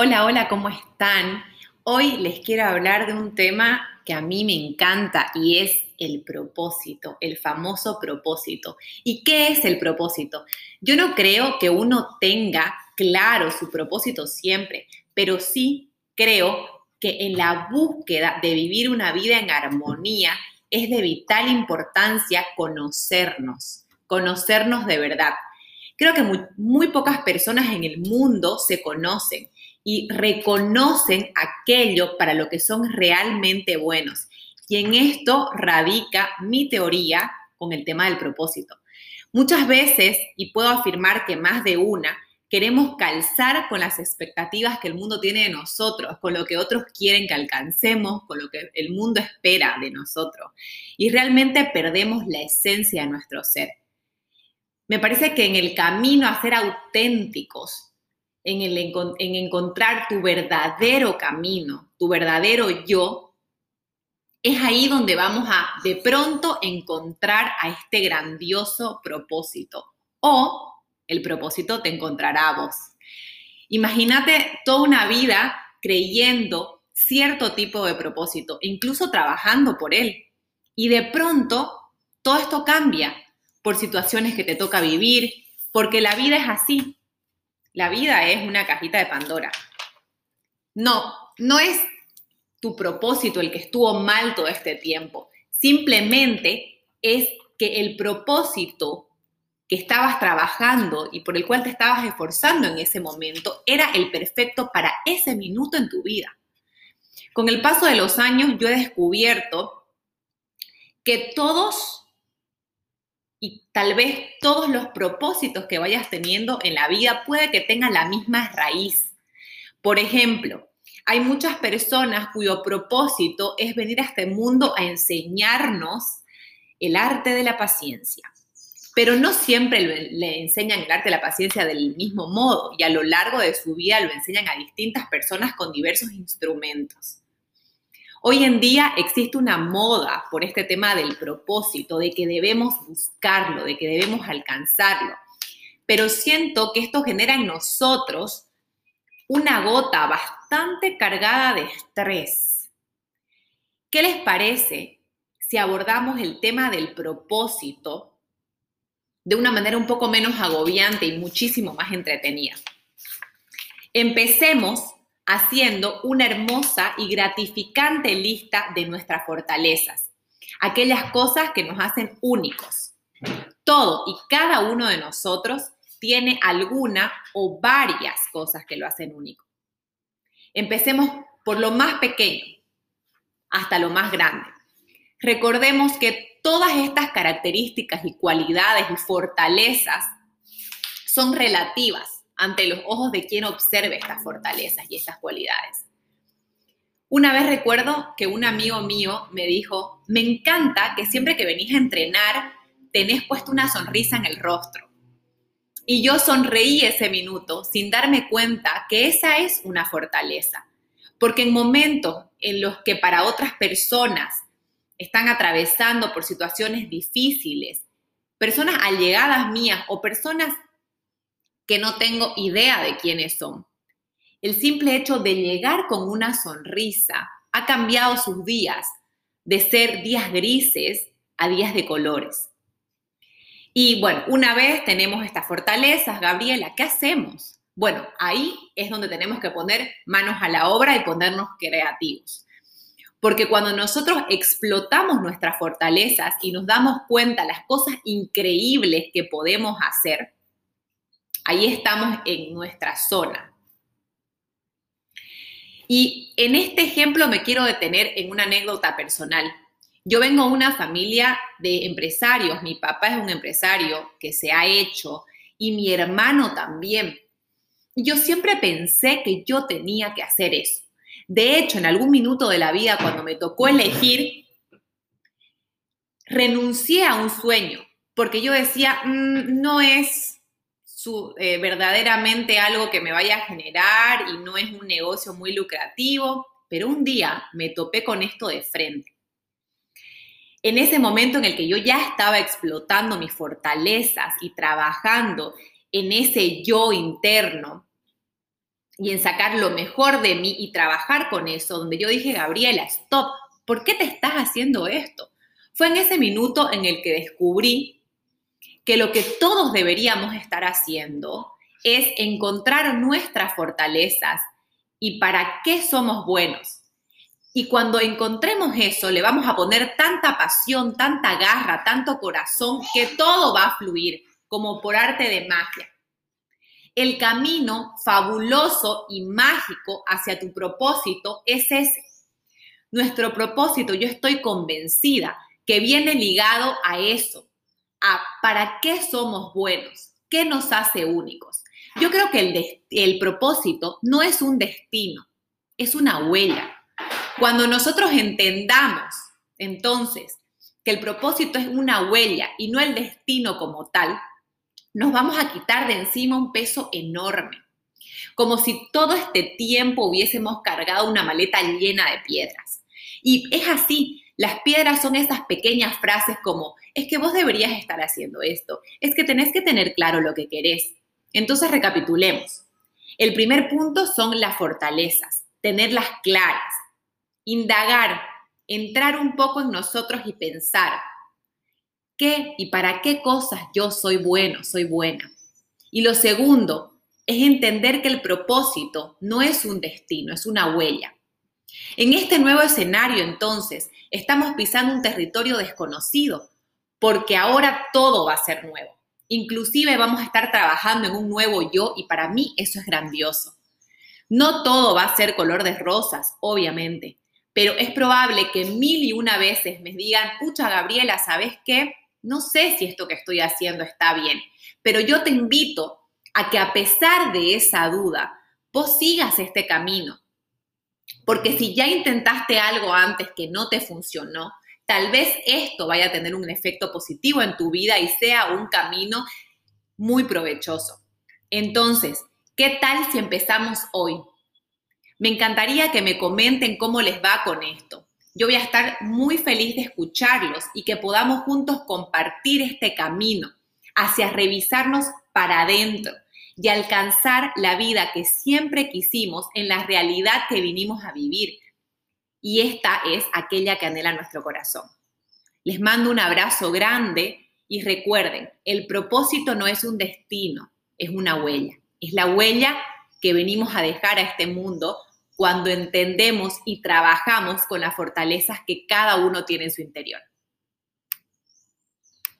Hola, hola, ¿cómo están? Hoy les quiero hablar de un tema que a mí me encanta y es el propósito, el famoso propósito. ¿Y qué es el propósito? Yo no creo que uno tenga claro su propósito siempre, pero sí creo que en la búsqueda de vivir una vida en armonía es de vital importancia conocernos, conocernos de verdad. Creo que muy, muy pocas personas en el mundo se conocen y reconocen aquello para lo que son realmente buenos. Y en esto radica mi teoría con el tema del propósito. Muchas veces, y puedo afirmar que más de una, queremos calzar con las expectativas que el mundo tiene de nosotros, con lo que otros quieren que alcancemos, con lo que el mundo espera de nosotros. Y realmente perdemos la esencia de nuestro ser. Me parece que en el camino a ser auténticos, en, encontrar tu verdadero camino, tu verdadero yo, es ahí donde vamos a de pronto encontrar a este grandioso propósito. O el propósito te encontrará a vos. Imagínate toda una vida creyendo cierto tipo de propósito, incluso trabajando por él. Y de pronto todo esto cambia por situaciones que te toca vivir, porque la vida es así. La vida es una cajita de Pandora. No, no es tu propósito el que estuvo mal todo este tiempo. Simplemente es que el propósito que estabas trabajando y por el cual te estabas esforzando en ese momento era el perfecto para ese minuto en tu vida. Con el paso de los años yo he descubierto que todos y tal vez todos los propósitos que vayas teniendo en la vida puede que tengan la misma raíz. Por ejemplo, hay muchas personas cuyo propósito es venir a este mundo a enseñarnos el arte de la paciencia. Pero no siempre le enseñan el arte de la paciencia del mismo modo y a lo largo de su vida lo enseñan a distintas personas con diversos instrumentos. Hoy en día existe una moda por este tema del propósito, de que debemos buscarlo, de que debemos alcanzarlo. Pero siento que esto genera en nosotros una gota bastante cargada de estrés. ¿Qué les parece si abordamos el tema del propósito de una manera un poco menos agobiante y muchísimo más entretenida? Empecemos haciendo una hermosa y gratificante lista de nuestras fortalezas, aquellas cosas que nos hacen únicos. Todo y cada uno de nosotros tiene alguna o varias cosas que lo hacen único. Empecemos por lo más pequeño hasta lo más grande. Recordemos que todas estas características y cualidades y fortalezas son relativas ante los ojos de quien observe estas fortalezas y estas cualidades. Una vez recuerdo que un amigo mío me dijo, me encanta que siempre que venís a entrenar tenés puesto una sonrisa en el rostro. Y yo sonreí ese minuto sin darme cuenta que esa es una fortaleza. Porque en momentos en los que para otras personas están atravesando por situaciones difíciles, personas allegadas mías o personas que no tengo idea de quiénes son. El simple hecho de llegar con una sonrisa ha cambiado sus días de ser días grises a días de colores. Y bueno, una vez tenemos estas fortalezas, Gabriela, ¿qué hacemos? Bueno, ahí es donde tenemos que poner manos a la obra y ponernos creativos. Porque cuando nosotros explotamos nuestras fortalezas y nos damos cuenta las cosas increíbles que podemos hacer, Ahí estamos en nuestra zona. Y en este ejemplo me quiero detener en una anécdota personal. Yo vengo de una familia de empresarios, mi papá es un empresario que se ha hecho y mi hermano también. Yo siempre pensé que yo tenía que hacer eso. De hecho, en algún minuto de la vida, cuando me tocó elegir, renuncié a un sueño, porque yo decía, mm, no es eh, verdaderamente algo que me vaya a generar y no es un negocio muy lucrativo, pero un día me topé con esto de frente. En ese momento en el que yo ya estaba explotando mis fortalezas y trabajando en ese yo interno, y en sacar lo mejor de mí y trabajar con eso, donde yo dije, Gabriela, stop, ¿por qué te estás haciendo esto? Fue en ese minuto en el que descubrí que lo que todos deberíamos estar haciendo es encontrar nuestras fortalezas y para qué somos buenos. Y cuando encontremos eso, le vamos a poner tanta pasión, tanta garra, tanto corazón, que todo va a fluir como por arte de magia. El camino fabuloso y mágico hacia tu propósito es ese. Nuestro propósito, yo estoy convencida que viene ligado a eso, a para qué somos buenos, qué nos hace únicos. Yo creo que el, el propósito no es un destino, es una huella. Cuando nosotros entendamos, entonces, que el propósito es una huella y no el destino como tal, nos vamos a quitar de encima un peso enorme. Como si todo este tiempo hubiésemos cargado una maleta llena de piedras. Y es así, las piedras son esas pequeñas frases como, es que vos deberías estar haciendo esto, es que tenés que tener claro lo que querés, entonces recapitulemos. El primer punto son las fortalezas, tenerlas claras, indagar, entrar un poco en nosotros y pensar, ¿qué y para qué cosas yo soy bueno, soy buena? Y lo segundo es entender que el propósito no es un destino, es una huella. En este nuevo escenario, entonces, estamos pisando un territorio desconocido, porque ahora todo va a ser nuevo. Inclusive vamos a estar trabajando en un nuevo yo y para mí eso es grandioso. No todo va a ser color de rosas, obviamente, pero es probable que mil y una veces me digan, pucha Gabriela, ¿sabes qué? No sé si esto que estoy haciendo está bien, pero yo te invito a que a pesar de esa duda, vos sigas este camino. Porque si ya intentaste algo antes que no te funcionó, tal vez esto vaya a tener un efecto positivo en tu vida y sea un camino muy provechoso. Entonces, ¿qué tal si empezamos hoy? Me encantaría que me comenten cómo les va con esto. Yo voy a estar muy feliz de escucharlos y que podamos juntos compartir este camino hacia revisarnos para adentro y alcanzar la vida que siempre quisimos en la realidad que vinimos a vivir, y esta es aquella que anhela nuestro corazón. Les mando un abrazo grande y recuerden, el propósito no es un destino, es una huella. Es la huella que venimos a dejar a este mundo cuando entendemos y trabajamos con las fortalezas que cada uno tiene en su interior.